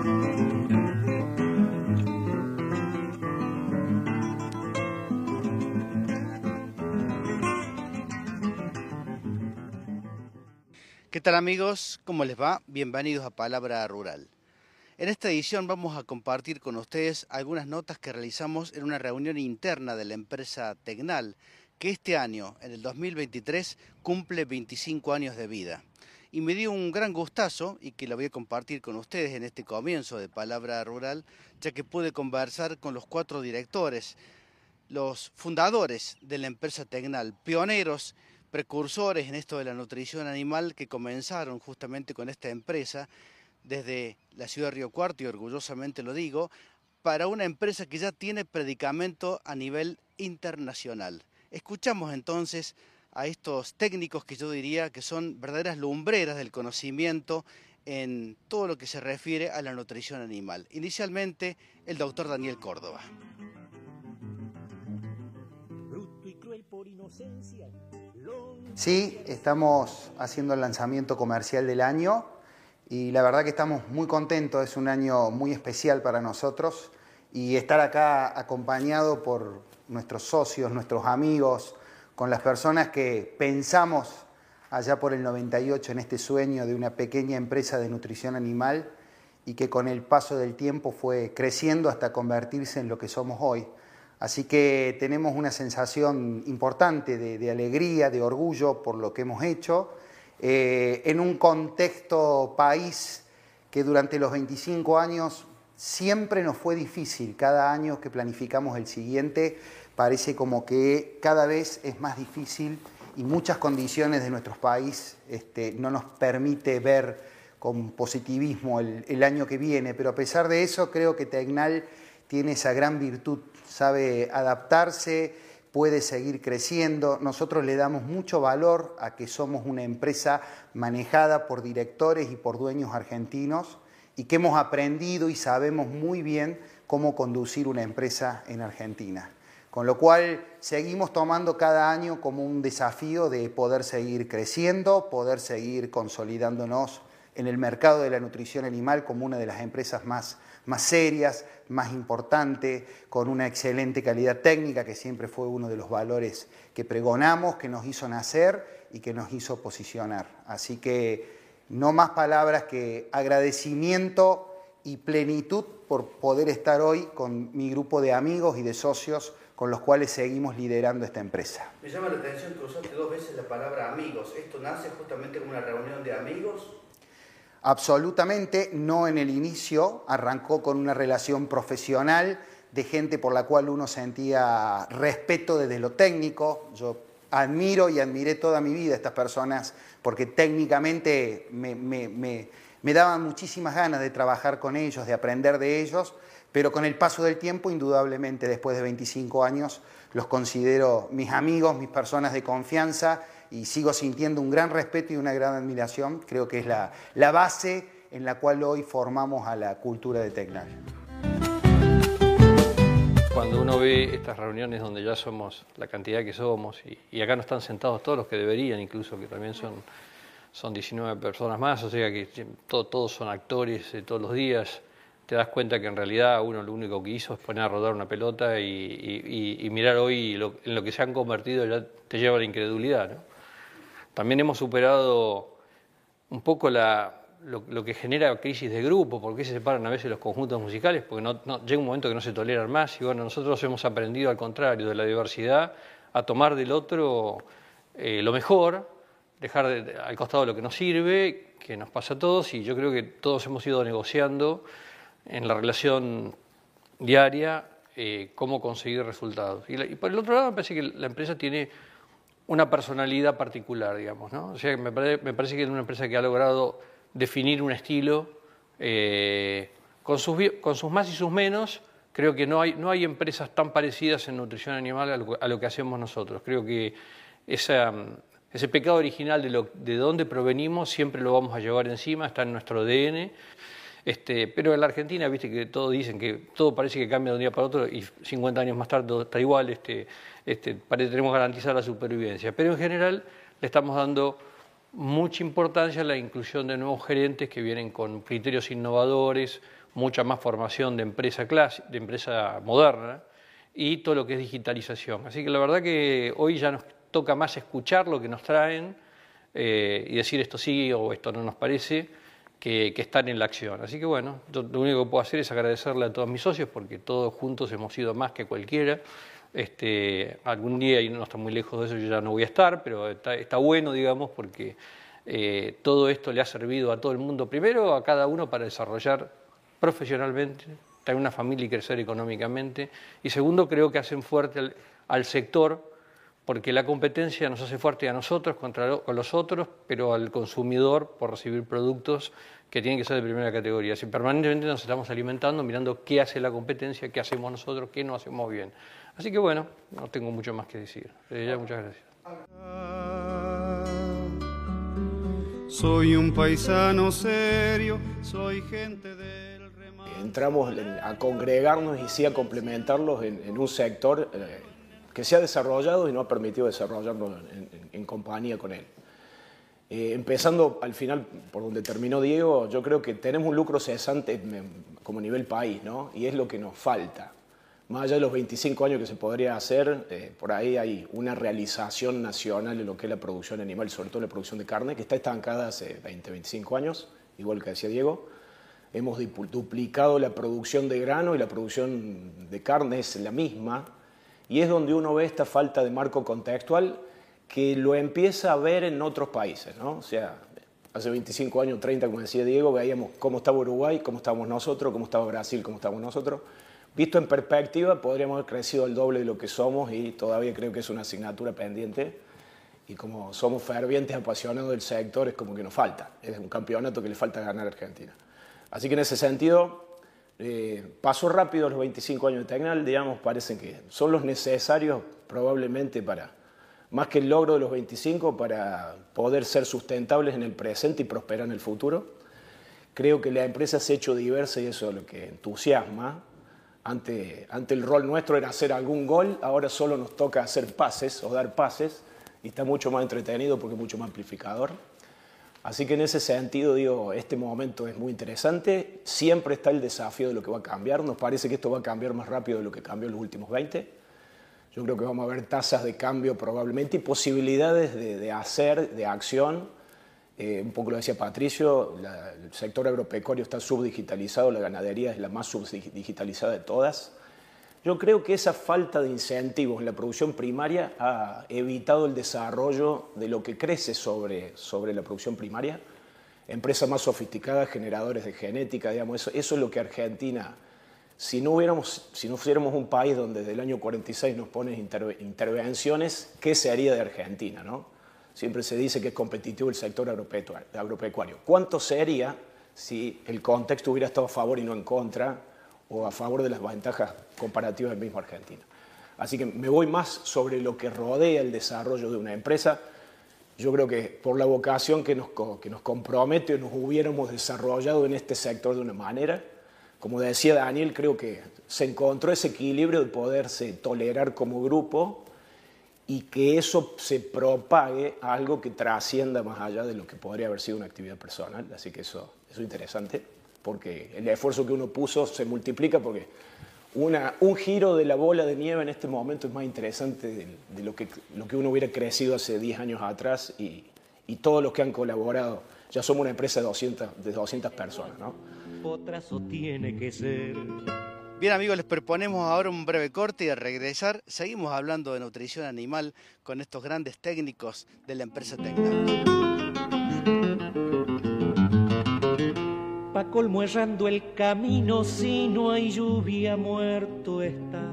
¿Qué tal amigos? ¿Cómo les va? Bienvenidos a Palabra Rural. En esta edición vamos a compartir con ustedes algunas notas que realizamos en una reunión interna de la empresa Tecnal, que este año, en el 2023, cumple 25 años de vida. Y me dio un gran gustazo, y que lo voy a compartir con ustedes en este comienzo de Palabra Rural, ya que pude conversar con los cuatro directores, los fundadores de la empresa Tecnal, pioneros precursores en esto de la nutrición animal que comenzaron justamente con esta empresa desde la ciudad de Río Cuarto, y orgullosamente lo digo, para una empresa que ya tiene predicamento a nivel internacional. Escuchamos entonces a estos técnicos que yo diría que son verdaderas lumbreras del conocimiento en todo lo que se refiere a la nutrición animal. Inicialmente, el doctor Daniel Córdoba. Sí, estamos haciendo el lanzamiento comercial del año y la verdad que estamos muy contentos, es un año muy especial para nosotros y estar acá acompañado por nuestros socios, nuestros amigos, con las personas que pensamos allá por el 98 en este sueño de una pequeña empresa de nutrición animal y que con el paso del tiempo fue creciendo hasta convertirse en lo que somos hoy. Así que tenemos una sensación importante de, alegría, de orgullo por lo que hemos hecho, eh, en un contexto país que durante los 25 años siempre nos fue difícil. Cada año que planificamos el siguiente parece como que cada vez es más difícil y muchas condiciones de nuestro país este, no nos permite ver con positivismo el, el año que viene, pero a pesar de eso creo que Tecnal tiene esa gran virtud sabe adaptarse, puede seguir creciendo. Nosotros le damos mucho valor a que somos una empresa manejada por directores y por dueños argentinos y que hemos aprendido y sabemos muy bien cómo conducir una empresa en Argentina. Con lo cual seguimos tomando cada año como un desafío de poder seguir creciendo, poder seguir consolidándonos en el mercado de la nutrición animal como una de las empresas más más serias, más importantes, con una excelente calidad técnica, que siempre fue uno de los valores que pregonamos, que nos hizo nacer y que nos hizo posicionar. Así que no más palabras que agradecimiento y plenitud por poder estar hoy con mi grupo de amigos y de socios con los cuales seguimos liderando esta empresa. Me llama la atención que usaste dos veces la palabra amigos. ¿Esto nace justamente en una reunión de amigos Absolutamente no en el inicio, arrancó con una relación profesional de gente por la cual uno sentía respeto desde lo técnico. Yo admiro y admiré toda mi vida a estas personas porque técnicamente me, me, daban muchísimas ganas de trabajar con ellos, de aprender de ellos, pero con el paso del tiempo, indudablemente después de 25 años, los considero mis amigos, mis personas de confianza y sigo sintiendo un gran respeto y una gran admiración. Creo que es la, la base en la cual hoy formamos a la cultura de Tecnal. Cuando uno ve estas reuniones donde ya somos la cantidad que somos y, acá no están sentados todos los que deberían, incluso que también son, son 19 personas más, o sea que todos son actores de todos los días, te das cuenta que en realidad uno lo único que hizo es poner a rodar una pelota y, mirar hoy en lo que se han convertido ya te lleva a la incredulidad. ¿no? También hemos superado un poco lo, que genera crisis de grupo, porque se separan a veces los conjuntos musicales, porque no, llega un momento que no se toleran más y bueno, nosotros hemos aprendido al contrario de la diversidad a tomar del otro eh, lo mejor, dejar al costado lo que nos sirve, que nos pasa a todos y yo creo que todos hemos ido negociando en la relación diaria eh, cómo conseguir resultados. Y, por el otro lado me parece que la empresa tiene una personalidad particular, digamos. ¿no? O sea, me, parece que es una empresa que ha logrado definir un estilo eh, con, sus, más y sus menos. Creo que no hay, no hay empresas tan parecidas en nutrición animal a lo, que hacemos nosotros. Creo que ese pecado original de, lo, de dónde provenimos siempre lo vamos a llevar encima, está en nuestro ADN. Este, pero en la Argentina, viste que todos dicen que todo parece que cambia de un día para otro y 50 años más tarde todo está igual. Este, este, tenemos garantizar la supervivencia. Pero en general le estamos dando mucha importancia la inclusión de nuevos gerentes que vienen con criterios innovadores, mucha más formación de empresa, clase, de empresa moderna y todo lo que es digitalización. Así que la verdad que hoy ya nos toca más escuchar lo que nos traen eh, y decir esto sí o esto no nos parece, que, estar en la acción. Así que bueno, lo único que puedo hacer es agradecerle a todos mis socios porque todos juntos hemos sido más que cualquiera. Este, algún día, y no está muy lejos de eso, yo ya no voy a estar, pero está, bueno, digamos, porque eh, todo esto le ha servido a todo el mundo, primero a cada uno para desarrollar profesionalmente, tener una familia y crecer económicamente, y segundo, creo que hacen fuerte al, sector, porque la competencia nos hace fuerte a nosotros contra con los otros, pero al consumidor por recibir productos que tienen que ser de primera categoría. Si permanentemente nos estamos alimentando, mirando qué hace la competencia, qué hacemos nosotros, qué no hacemos bien. Así que bueno, no tengo mucho más que decir. muchas gracias. Soy un paisano serio, soy gente del Entramos a congregarnos y sí a complementarlos en, un sector eh, que se ha desarrollado y no ha permitido desarrollarlo en, compañía con él. Eh, empezando al final por donde terminó Diego, yo creo que tenemos un lucro cesante como nivel país, ¿no? Y es lo que nos falta más allá de los 25 años que se podría hacer, eh, por ahí hay una realización nacional en lo que es la producción animal, sobre todo la producción de carne, que está estancada hace 20, 25 años, igual que decía Diego. Hemos duplicado la producción de grano y la producción de carne es la misma, y es donde uno ve esta falta de marco contextual que lo empieza a ver en otros países, ¿no? O sea, hace 25 años, 30, como decía Diego, veíamos cómo estaba Uruguay, cómo estábamos nosotros, cómo estaba Brasil, cómo estábamos nosotros Visto en perspectiva, podríamos haber crecido el doble de lo que somos y todavía creo que es una asignatura pendiente. Y como somos fervientes, apasionados del sector, es como que nos falta. Es un campeonato que le falta ganar a Argentina. Así que en ese sentido, eh, pasó rápido los 25 años de Tecnal, digamos, parecen que son los necesarios probablemente para, más que el logro de los 25, para poder ser sustentables en el presente y prosperar en el futuro. Creo que la empresa se ha hecho diversa y eso es lo que entusiasma ante, ante el rol nuestro era hacer algún gol, ahora solo nos toca hacer pases o dar pases y está mucho más entretenido porque es mucho más amplificador. Así que en ese sentido, digo, este momento es muy interesante. Siempre está el desafío de lo que va a cambiar. Nos parece que esto va a cambiar más rápido de lo que cambió en los últimos 20. Yo creo que vamos a ver tasas de cambio probablemente y posibilidades de, hacer, de acción, eh, un poco lo decía Patricio, el sector agropecuario está subdigitalizado, la ganadería es la más subdigitalizada de todas. Yo creo que esa falta de incentivos en la producción primaria ha evitado el desarrollo de lo que crece sobre, sobre la producción primaria. Empresas más sofisticadas, generadores de genética, digamos, eso, eso es lo que Argentina, si no, hubiéramos, si no fuéramos un país donde desde el año 46 nos ponen intervenciones, ¿qué se haría de Argentina? ¿no? Siempre se dice que es competitivo el sector agropecuario. ¿Cuánto sería si el contexto hubiera estado a favor y no en contra, o a favor de las ventajas comparativas del mismo Argentina? Así que me voy más sobre lo que rodea el desarrollo de una empresa. Yo creo que por la vocación que nos, que nos compromete, nos hubiéramos desarrollado en este sector de una manera. Como decía Daniel, creo que se encontró ese equilibrio de poderse tolerar como grupo y que eso se propague a algo que trascienda más allá de lo que podría haber sido una actividad personal. Así que eso, es interesante, porque el esfuerzo que uno puso se multiplica porque una, un giro de la bola de nieve en este momento es más interesante de, lo, que, lo que uno hubiera crecido hace 10 años atrás y, y, todos los que han colaborado. Ya somos una empresa de 200, de 200 personas, ¿no? tiene que ser Bien amigos, les proponemos ahora un breve corte y al regresar seguimos hablando de nutrición animal con estos grandes técnicos de la empresa Tecna. Pa colmo errando el camino, si no hay lluvia, muerto está.